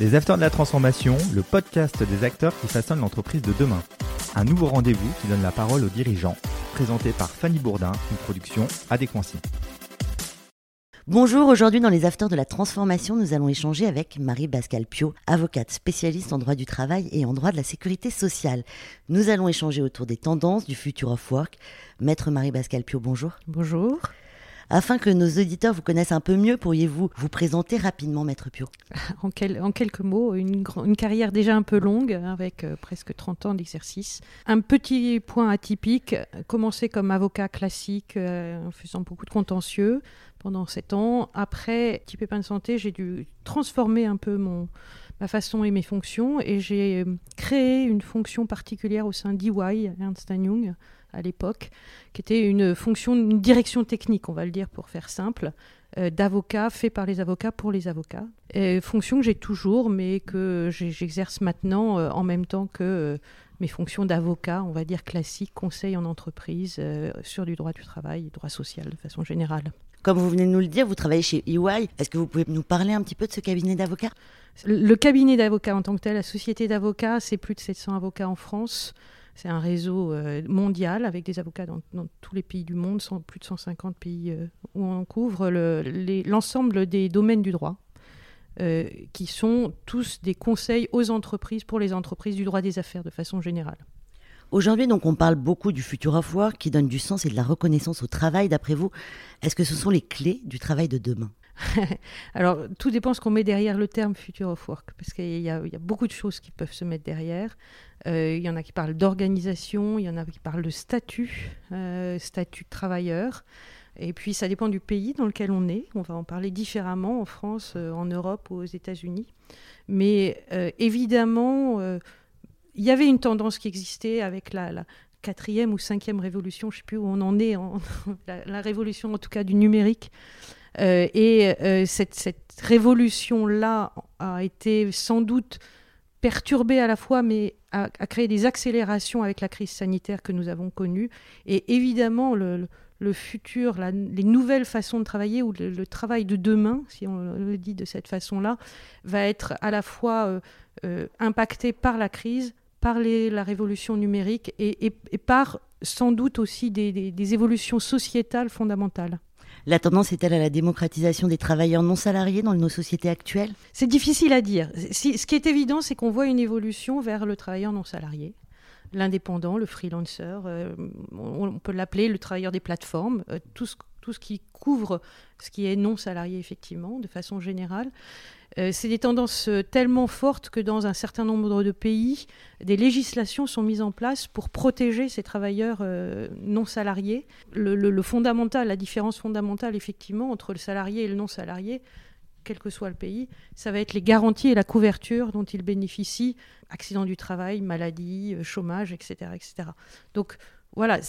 Les Acteurs de la Transformation, le podcast des acteurs qui façonnent l'entreprise de demain. Un nouveau rendez-vous qui donne la parole aux dirigeants, présenté par Fanny Bourdin, une production Adéquancy. Bonjour, aujourd'hui dans les Afters de la Transformation, nous allons échanger avec Marie-Pascale Pio, avocate spécialiste en droit du travail et en droit de la sécurité sociale. Nous allons échanger autour des tendances du future of work. Maître Marie-Pascale Pio, bonjour. Bonjour. Afin que nos auditeurs vous connaissent un peu mieux, pourriez-vous vous présenter rapidement, Maître Pio en, quelques mots, une, carrière déjà un peu longue, avec euh, presque 30 ans d'exercice. Un petit point atypique, commencer comme avocat classique, euh, en faisant beaucoup de contentieux pendant 7 ans. Après, petit pépin de santé, j'ai dû transformer un peu mon, ma façon et mes fonctions, et j'ai euh, créé une fonction particulière au sein d'EY, Ernst Young, à l'époque, qui était une fonction, une direction technique, on va le dire pour faire simple, euh, d'avocat fait par les avocats pour les avocats. Et fonction que j'ai toujours, mais que j'exerce maintenant euh, en même temps que euh, mes fonctions d'avocat, on va dire classique, conseil en entreprise sur du droit du travail, droit social de façon générale. Comme vous venez de nous le dire, vous travaillez chez EY. Est-ce que vous pouvez nous parler un petit peu de ce cabinet d'avocats? Le cabinet d'avocats en tant que tel, la société d'avocats, c'est plus de 700 avocats en France. C'est un réseau euh, mondial avec des avocats dans, tous les pays du monde, plus de 150 pays euh, où on couvre l'ensemble des domaines du droit. Euh, qui sont tous des conseils aux entreprises pour les entreprises du droit des affaires de façon générale. Aujourd'hui, donc, on parle beaucoup du futur of work qui donne du sens et de la reconnaissance au travail. D'après vous, est-ce que ce sont les clés du travail de demain? Alors, tout dépend ce qu'on met derrière le terme future of work, parce qu'il y, a beaucoup de choses qui peuvent se mettre derrière. Euh, il y en a qui parlent d'organisation, il y en a qui parlent de statut, euh, statut de travailleur. Et puis, ça dépend du pays dans lequel on est. On va en parler différemment en France, euh, en Europe ou aux États-Unis. Mais évidemment, il y avait une tendance qui existait avec la, quatrième ou cinquième révolution, je ne sais plus où on en est, la, révolution en tout cas du numérique, et euh, cette, révolution-là a été sans doute perturbée à la fois, mais a, créé des accélérations avec la crise sanitaire que nous avons connue. Et évidemment, le, futur, les nouvelles façons de travailler ou le, travail de demain, si on le dit de cette façon-là, va être à la fois euh, impacté par la crise, par la révolution numérique et, par sans doute aussi des évolutions sociétales fondamentales. La tendance est-elle à la démocratisation des travailleurs non salariés dans nos sociétés actuelles? C'est difficile à dire. ce qui est évident, c'est qu'on voit une évolution vers le travailleur non salarié. L'indépendant, le freelancer, euh, on peut l'appeler le travailleur des plateformes, euh, tout, ce, tout, ce, qui couvre ce qui est non salarié effectivement, de façon générale. Euh, c'est des tendances euh, tellement fortes que dans un certain nombre de pays, des législations sont mises en place pour protéger ces travailleurs euh, non salariés. La différence fondamentale effectivement entre le salarié et le non salarié, quel que soit le pays, ça va être les garanties et la couverture dont ils bénéficient, accident du travail, maladie, chômage, etc. etc. Donc voilà,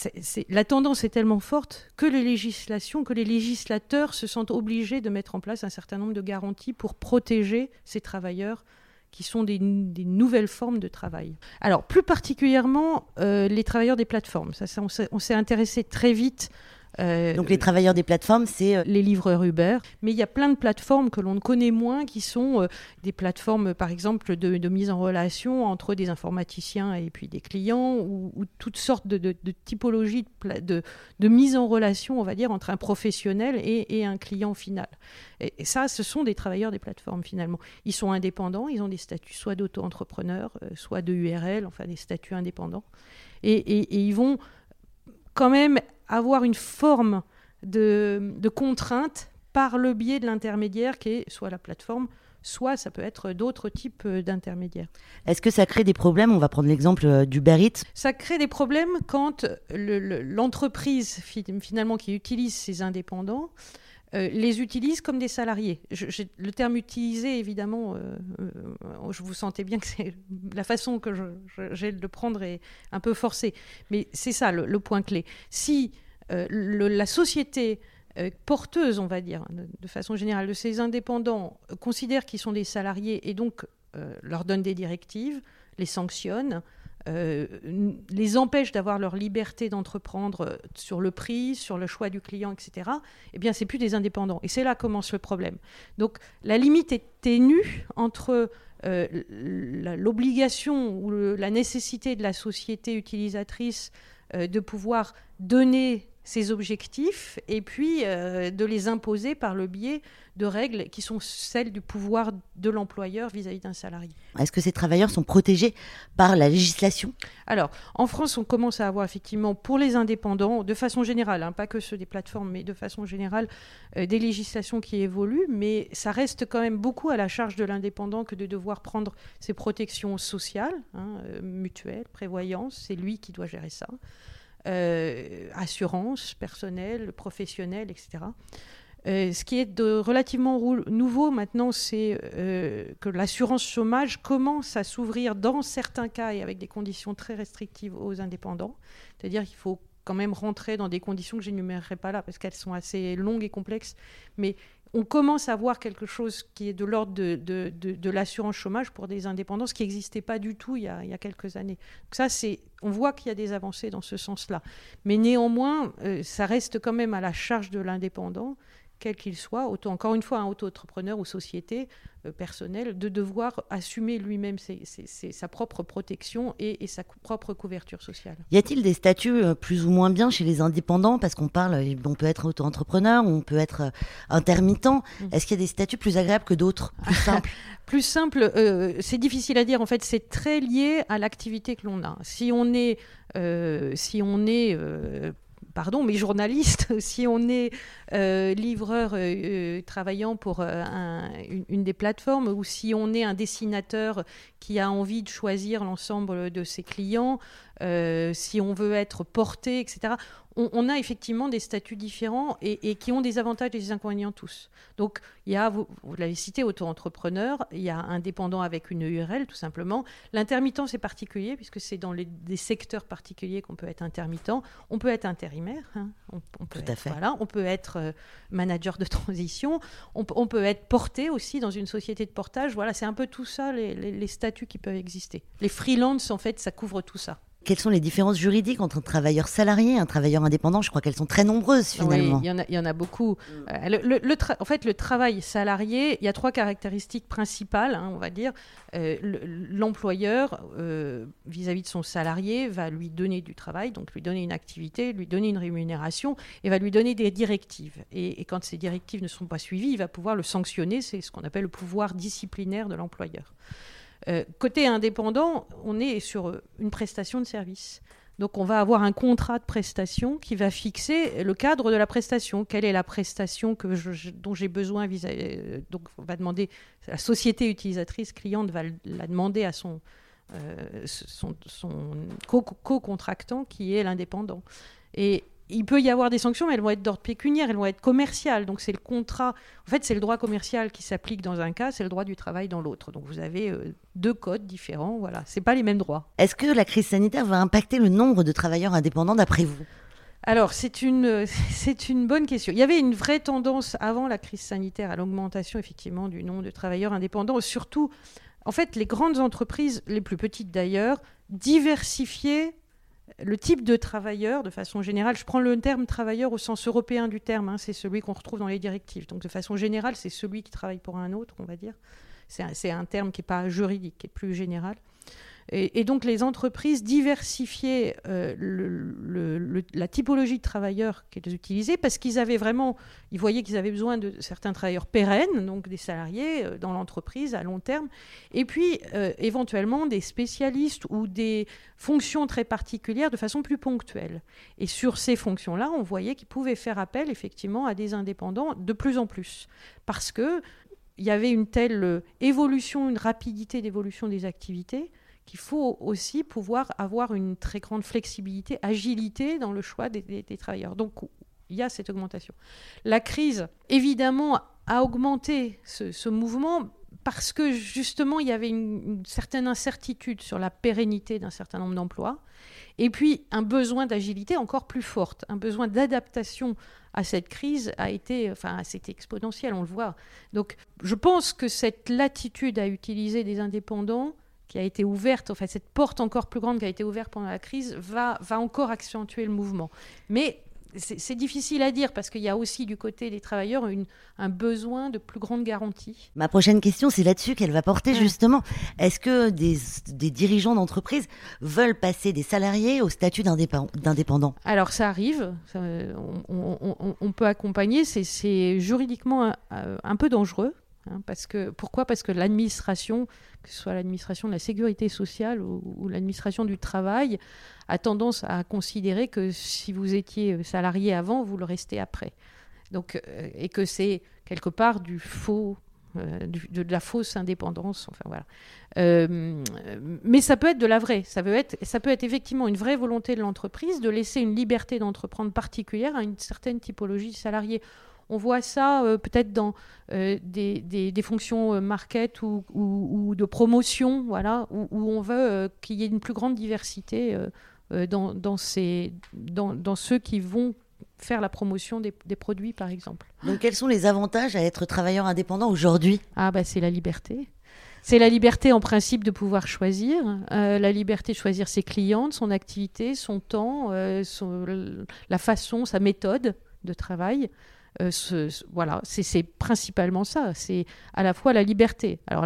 la tendance est tellement forte que les législations, que les législateurs se sentent obligés de mettre en place un certain nombre de garanties pour protéger ces travailleurs qui sont des, nouvelles formes de travail. Alors, plus particulièrement, euh, les travailleurs des plateformes. On s'est intéressé très vite Donc les travailleurs des plateformes, c'est... Euh, les livreurs Uber. Mais il y a plein de plateformes que l'on ne connaît moins, qui sont euh, des plateformes, par exemple, de, mise en relation entre des informaticiens et puis des clients, ou, toutes sortes de, typologies de, mise en relation, on va dire, entre un professionnel et, un client final. Et, ça, ce sont des travailleurs des plateformes, finalement. Ils sont indépendants, ils ont des statuts soit d'auto-entrepreneurs, soit de URL, enfin des statuts indépendants. et ils vont quand même avoir une forme de, contrainte par le biais de l'intermédiaire qui est soit la plateforme, soit ça peut être d'autres types d'intermédiaires. Est-ce que ça crée des problèmes? On va prendre l'exemple euh, du Eats. Ça crée des problèmes quand l'entreprise finalement qui utilise ces indépendants euh, les utilise comme des salariés. le terme utilisé, évidemment, euh, je vous sentais bien que c'est la façon que j'ai de le prendre est un peu forcée. Mais c'est ça le, point clé. Si euh, la société euh, porteuse, on va dire, de, façon générale, de ces indépendants euh, considère qu'ils sont des salariés et donc leur donne des directives, les sanctionne, les empêche d'avoir leur liberté d'entreprendre sur le prix, sur le choix du client, etc., eh bien, c'est plus des indépendants. Et c'est là commence le problème. Donc, la limite est ténue entre l'obligation ou la nécessité de la société utilisatrice de pouvoir donner ses objectifs et puis euh, de les imposer par le biais de règles qui sont celles du pouvoir de l'employeur vis-à-vis d'un salarié. Est-ce que ces travailleurs sont protégés par la législation? Alors, en France, on commence à avoir effectivement pour les indépendants, de façon générale, hein, pas que ceux des plateformes, mais de façon générale, euh, des législations qui évoluent, mais ça reste quand même beaucoup à la charge de l'indépendant que de devoir prendre ses protections sociales, hein, euh, mutuelles, prévoyance, c'est lui qui doit gérer ça. Euh, assurance personnelle, professionnelle, etc. Euh, ce qui est de relativement nouveau maintenant, c'est euh, que l'assurance chômage commence à s'ouvrir dans certains cas et avec des conditions très restrictives aux indépendants. C'est-à-dire qu'il faut quand même rentrer dans des conditions que je n'énumérerai pas là parce qu'elles sont assez longues et complexes, mais on commence à voir quelque chose qui est de l'ordre de, l'assurance chômage pour des indépendants, ce qui n'existait pas du tout il y a, quelques années. Ça, c'est, on voit qu'il y a des avancées dans ce sens-là. Mais néanmoins, euh, ça reste quand même à la charge de l'indépendant quel qu'il soit, auto, encore une fois, un auto-entrepreneur ou société euh, personnelle, de devoir assumer lui-même sa propre protection et, sa propre couverture sociale. Y a-t-il des statuts euh, plus ou moins bien chez les indépendants? Parce qu'on parle, euh, on peut être auto-entrepreneur, on peut être intermittent. Mm. Est-ce qu'il y a des statuts plus agréables que d'autres, plus simples? Plus simple, c'est difficile à dire. En fait, c'est très lié à l'activité que l'on a. Si on est, si on est pardon, mais journaliste, si on est euh, livreur euh, euh, travaillant pour une, une, des plateformes ou si on est un dessinateur qui a envie de choisir l'ensemble de ses clients, si on veut être porté, etc on, a effectivement des statuts différents et, qui ont des avantages et des inconvénients tous. Donc, il y a, vous, l'avez cité, auto-entrepreneur, il y a indépendant avec une URL, tout simplement. L'intermittent, c'est particulier, puisque c'est dans les, des secteurs particuliers qu'on peut être intermittent. On peut être intérimaire, hein. on, peut tout à fait. Voilà, on peut être euh, manager de transition, on, peut être porté aussi dans une société de portage. Voilà, c'est un peu tout ça, les, les statuts qui peuvent exister. Les freelances, en fait, ça couvre tout ça. Quelles sont les différences juridiques entre un travailleur salarié et un travailleur indépendant? Je crois qu'elles sont très nombreuses finalement. Oui, il y, en a beaucoup. Euh, le, en fait, le travail salarié, il y a trois caractéristiques principales, hein, on va dire. Euh, l'employeur, euh, vis-à-vis de son salarié, va lui donner du travail, donc lui donner une activité, lui donner une rémunération et va lui donner des directives. Et, et quand ces directives ne sont pas suivies, il va pouvoir le sanctionner. C'est ce qu'on appelle le pouvoir disciplinaire de l'employeur. Euh, côté indépendant, on est sur une prestation de service. Donc on va avoir un contrat de prestation qui va fixer le cadre de la prestation. Quelle est la prestation dont j'ai besoin vis euh, Donc on va demander, la société utilisatrice cliente va la demander à son, euh, co-contractant qui est l'indépendant. Il peut y avoir des sanctions, mais elles vont être d'ordre pécuniaire, elles vont être commerciales. Donc c'est le contrat. En fait, c'est le droit commercial qui s'applique dans un cas, c'est le droit du travail dans l'autre. Donc vous avez euh, deux codes différents. Voilà, c'est pas les mêmes droits. Est-ce que la crise sanitaire va impacter le nombre de travailleurs indépendants d'après vous? Alors, c'est une, c'est une bonne question. Il y avait une vraie tendance avant la crise sanitaire à l'augmentation, effectivement, du nombre de travailleurs indépendants. Surtout, en fait, les grandes entreprises, les plus petites d'ailleurs, diversifiaient le type de travailleur, de façon générale, je prends le terme travailleur au sens européen du terme, hein, c'est celui qu'on retrouve dans les directives. Donc de façon générale, c'est celui qui travaille pour un autre, on va dire. C'est un, un, terme qui n'est pas juridique, qui est plus général. Et, donc les entreprises diversifiaient euh, la typologie de travailleurs qu'elles utilisaient parce qu'ils avaient vraiment, ils voyaient qu'ils avaient besoin de certains travailleurs pérennes, donc des salariés euh, dans l'entreprise à long terme, et puis euh, éventuellement des spécialistes ou des fonctions très particulières de façon plus ponctuelle. Et sur ces fonctions-là, on voyait qu'ils pouvaient faire appel effectivement à des indépendants de plus en plus parce que il y avait une telle évolution, une rapidité d'évolution des activités qu'il faut aussi pouvoir avoir une très grande flexibilité, agilité dans le choix des, travailleurs. Donc, il y a cette augmentation. La crise, évidemment, a augmenté ce, mouvement parce que justement, il y avait une, certaine incertitude sur la pérennité d'un certain nombre d'emplois, et puis un besoin d'agilité encore plus forte, un besoin d'adaptation à cette crise a été, enfin, c'était exponentiel, on le voit. Donc, je pense que cette latitude à utiliser des indépendants qui a été ouverte, enfin cette porte encore plus grande qui a été ouverte pendant la crise, va, va encore accentuer le mouvement. Mais c'est difficile à dire parce qu'il y a aussi du côté des travailleurs une, un besoin de plus grande garantie. Ma prochaine question, c'est là-dessus qu'elle va porter justement. Est-ce que des, des dirigeants d'entreprise veulent passer des salariés au statut d'indépendant? Alors ça arrive, on, peut accompagner, c'est juridiquement un, peu dangereux. Hein, parce que, pourquoi? Parce que l'administration, que ce soit l'administration de la sécurité sociale ou l'administration du travail, a tendance à considérer que si vous étiez salarié avant, vous le restez après. Donc, euh, et que c'est quelque part du faux, euh, de, la fausse indépendance. Enfin voilà. Euh, mais ça peut être de la vraie. Ça peut être, ça peut être effectivement une vraie volonté de l'entreprise de laisser une liberté d'entreprendre particulière à une certaine typologie de salariés. On voit ça peut-être dans des, des, fonctions market ou, ou, de promotion, voilà, où, où on veut qu'il y ait une plus grande diversité euh, dans, dans, ces, dans, dans, ceux qui vont faire la promotion des, des, produits, par exemple. Donc, quels sont les avantages à être travailleur indépendant aujourd'hui? Ah, bah, c'est la liberté. C'est la liberté en principe de pouvoir choisir, euh, la liberté de choisir ses clientes, son activité, son temps, euh, la façon, sa méthode de travail. Ce, voilà, c'est principalement ça. C'est à la fois la liberté. Alors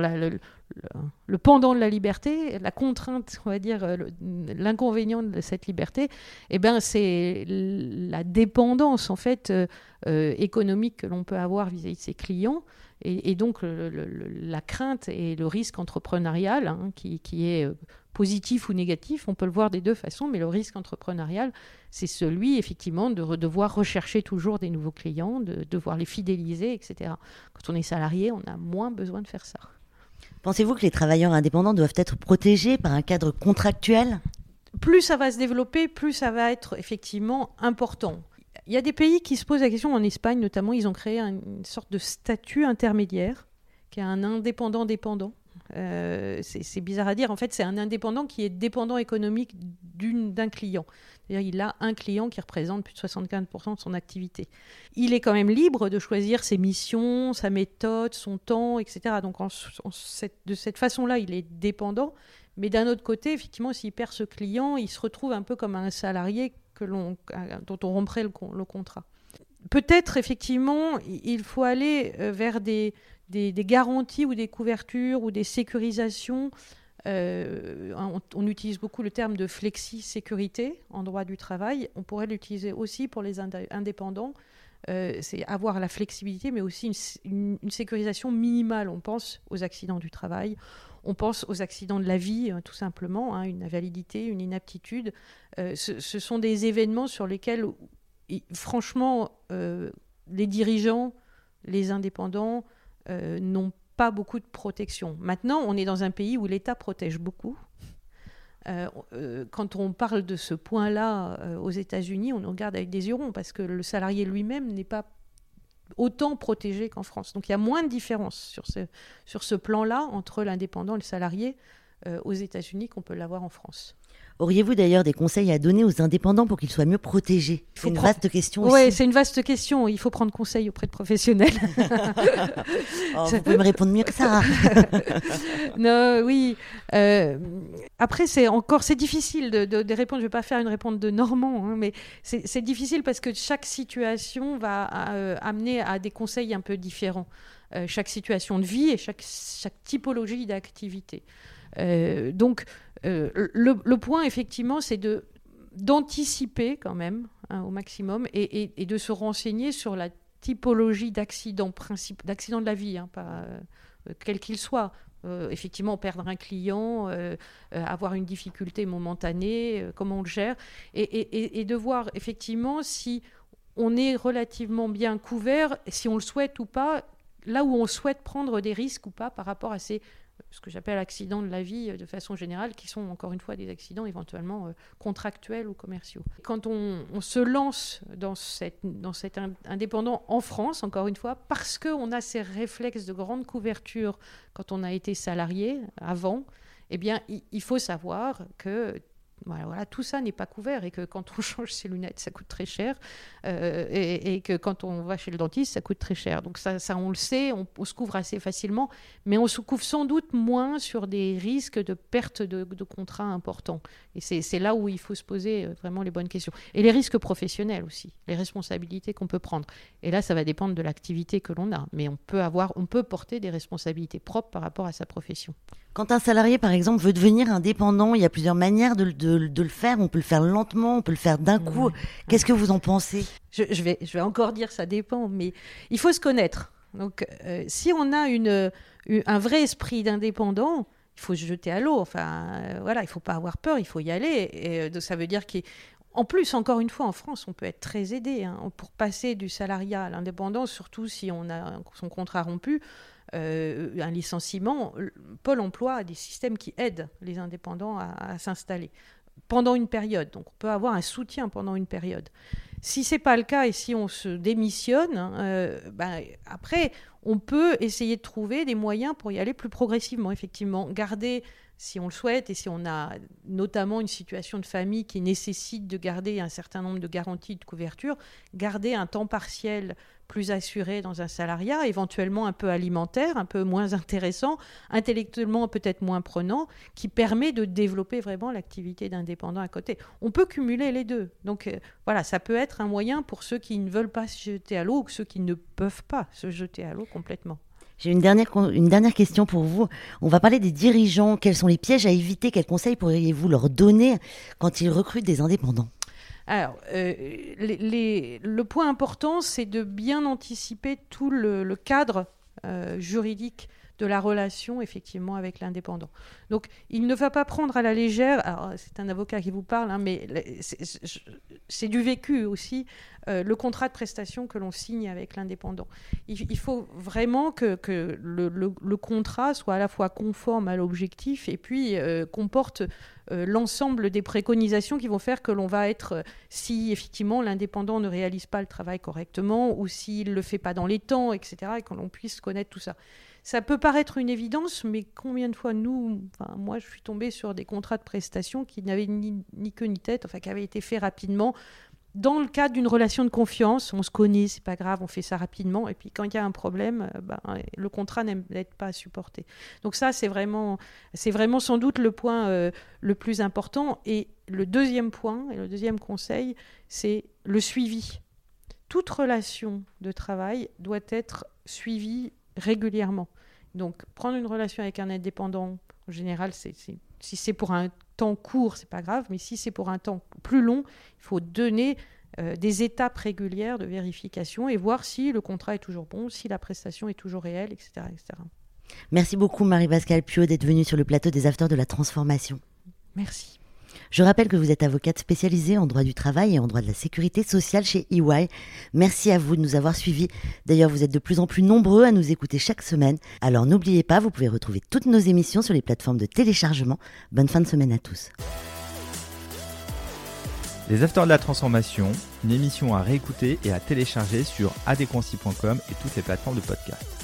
le, pendant de la liberté, la contrainte, on va dire, euh, l'inconvénient de cette liberté, eh ben, c'est la dépendance en fait euh, euh, économique que l'on peut avoir vis-à-vis de ses clients. Et, donc la crainte et le risque entrepreneurial, hein, qui, est positif ou négatif, on peut le voir des deux façons, mais le risque entrepreneurial, c'est celui effectivement de devoir rechercher toujours des nouveaux clients, de devoir les fidéliser, etc. Quand on est salarié, on a moins besoin de faire ça. Pensez-vous que les travailleurs indépendants doivent être protégés par un cadre contractuel? Plus ça va se développer, plus ça va être effectivement important. Il y a des pays qui se posent la question, en Espagne notamment, ils ont créé une sorte de statut intermédiaire, qui est un indépendant dépendant. Euh, c'est bizarre à dire. En fait, c'est un indépendant qui est dépendant économique d'un client. Il a un client qui représente plus de 75% de son activité. Il est quand même libre de choisir ses missions, sa méthode, son temps, etc. Donc de cette façon-là, il est dépendant. Mais d'un autre côté, effectivement, s'il perd ce client, il se retrouve un peu comme un salarié que dont on romprait le, le contrat. Peut-être, effectivement, il faut aller euh, vers des, des, garanties ou des couvertures ou des sécurisations. Euh, on, utilise beaucoup le terme de flexi-sécurité en droit du travail. On pourrait l'utiliser aussi pour les indépendants. Euh, c'est avoir la flexibilité, mais aussi une, sécurisation minimale. On pense aux accidents du travail, on pense aux accidents de la vie, euh, tout simplement, hein, une invalidité, une inaptitude. Ce, ce, sont des événements sur lesquels, franchement, les dirigeants, les indépendants, euh, n'ont pas beaucoup de protection. Maintenant, on est dans un pays où l'État protège beaucoup. Euh, euh, quand on parle de ce point-là aux États-Unis, on nous regarde avec des yeux parce que le salarié lui-même n'est pas autant protégé qu'en France. Donc il y a moins de différence sur ce, sur ce plan-là entre l'indépendant et le salarié aux États-Unis qu'on peut l'avoir en France. Auriez-vous d'ailleurs des conseils à donner aux indépendants pour qu'ils soient mieux protégés C'est une vaste question Oui, c'est une vaste question. Il faut prendre conseil auprès de professionnels. oh, vous pouvez me répondre mieux que ça. non, oui. Euh, après, c'est encore c'est difficile de, de, répondre. Je ne vais pas faire une réponse de Normand, hein, mais c'est difficile parce que chaque situation va euh, amener à des conseils un peu différents. Euh, chaque situation de vie et chaque, typologie d'activité. donc, euh, le, point, effectivement, c'est de d'anticiper quand même hein, au maximum et, de se renseigner sur la typologie d'accident, d'accident de la vie, hein, pas, euh, quel qu'il soit. Euh, effectivement, perdre un client, avoir une difficulté momentanée, comment on le gère, et, de voir effectivement si on est relativement bien couvert, si on le souhaite ou pas, là où on souhaite prendre des risques ou pas par rapport à ces ce que j'appelle accidents de la vie euh, de façon générale, qui sont encore une fois des accidents éventuellement euh, contractuels ou commerciaux. Quand on, se lance dans, dans cet indépendant en France, encore une fois, parce qu'on a ces réflexes de grande couverture quand on a été salarié avant, eh bien, il, faut savoir que tout ça n'est pas couvert et que quand on change ses lunettes, ça coûte très cher euh, et, que quand on va chez le dentiste, ça coûte très cher. Donc ça, ça on le sait, on, se couvre assez facilement, mais on se couvre sans doute moins sur des risques de perte de, de contrats importants. Et c'est là où il faut se poser euh, vraiment les bonnes questions. Et les risques professionnels aussi, les responsabilités qu'on peut prendre. Et là, ça va dépendre de l'activité que l'on a, mais on peut avoir, on peut porter des responsabilités propres par rapport à sa profession. Quand un salarié, par exemple, veut devenir indépendant, il y a plusieurs manières de, le faire. On peut le faire lentement, on peut le faire d'un coup. Qu'est-ce que vous en pensez? Je, vais, je vais encore dire ça dépend, mais il faut se connaître. Donc, euh, si on a une, un vrai esprit d'indépendant, il faut se jeter à l'eau. Enfin, euh, voilà, il faut pas avoir peur, il faut y aller. Et euh, ça veut dire qu'en plus, encore une fois, en France, on peut être très aidé hein, pour passer du salariat à l'indépendance, surtout si on a son contrat rompu. Euh, un licenciement, Pôle emploi a des systèmes qui aident les indépendants à, s'installer pendant une période. Donc on peut avoir un soutien pendant une période. Si ce n'est pas le cas et si on se démissionne, hein, euh, ben, après, on peut essayer de trouver des moyens pour y aller plus progressivement, effectivement. Garder, si on le souhaite, et si on a notamment une situation de famille qui nécessite de garder un certain nombre de garanties de couverture, garder un temps partiel plus assuré dans un salariat, éventuellement un peu alimentaire, un peu moins intéressant, intellectuellement peut-être moins prenant, qui permet de développer vraiment l'activité d'indépendant à côté. On peut cumuler les deux. Donc euh, voilà, ça peut être un moyen pour ceux qui ne veulent pas se jeter à l'eau ou ceux qui ne peuvent pas se jeter à l'eau complètement. J'ai une dernière, question pour vous. On va parler des dirigeants. Quels sont les pièges à éviter? Quels conseils pourriez-vous leur donner quand ils recrutent des indépendants? Alors, euh, le point important, c'est de bien anticiper tout le, cadre euh, juridique de la relation effectivement avec l'indépendant. Donc il ne va pas prendre à la légère, c'est un avocat qui vous parle, hein, mais c'est du vécu aussi, euh, le contrat de prestation que l'on signe avec l'indépendant. Il, faut vraiment que, que le, contrat soit à la fois conforme à l'objectif et puis euh, comporte euh, l'ensemble des préconisations qui vont faire que l'on va être, si effectivement l'indépendant ne réalise pas le travail correctement ou s'il ne le fait pas dans les temps, etc., et que l'on puisse connaître tout ça. Ça peut paraître une évidence, mais combien de fois nous, moi je suis tombée sur des contrats de prestation qui n'avaient ni, queue ni tête, enfin qui avaient été faits rapidement. Dans le cadre d'une relation de confiance, on se connaît, c'est pas grave, on fait ça rapidement. Et puis quand il y a un problème, euh, ben, le contrat n'aime pas supporté. Donc ça, c'est vraiment, vraiment sans doute le point euh, le plus important. Et le deuxième point, et le deuxième conseil, c'est le suivi. Toute relation de travail doit être suivie régulièrement. Donc, prendre une relation avec un indépendant, en général, c'est, si c'est pour un temps court, c'est pas grave, mais si c'est pour un temps plus long, il faut donner euh, des étapes régulières de vérification et voir si le contrat est toujours bon, si la prestation est toujours réelle, etc. etc. Merci beaucoup Marie-Pascale Pio d'être venue sur le plateau des Afters de la Transformation. Merci. Je rappelle que vous êtes avocate spécialisée en droit du travail et en droit de la sécurité sociale chez EY. Merci à vous de nous avoir suivis. D'ailleurs, vous êtes de plus en plus nombreux à nous écouter chaque semaine. Alors n'oubliez pas, vous pouvez retrouver toutes nos émissions sur les plateformes de téléchargement. Bonne fin de semaine à tous. Les Afters de la Transformation, une émission à réécouter et à télécharger sur adéquancy.com et toutes les plateformes de podcast.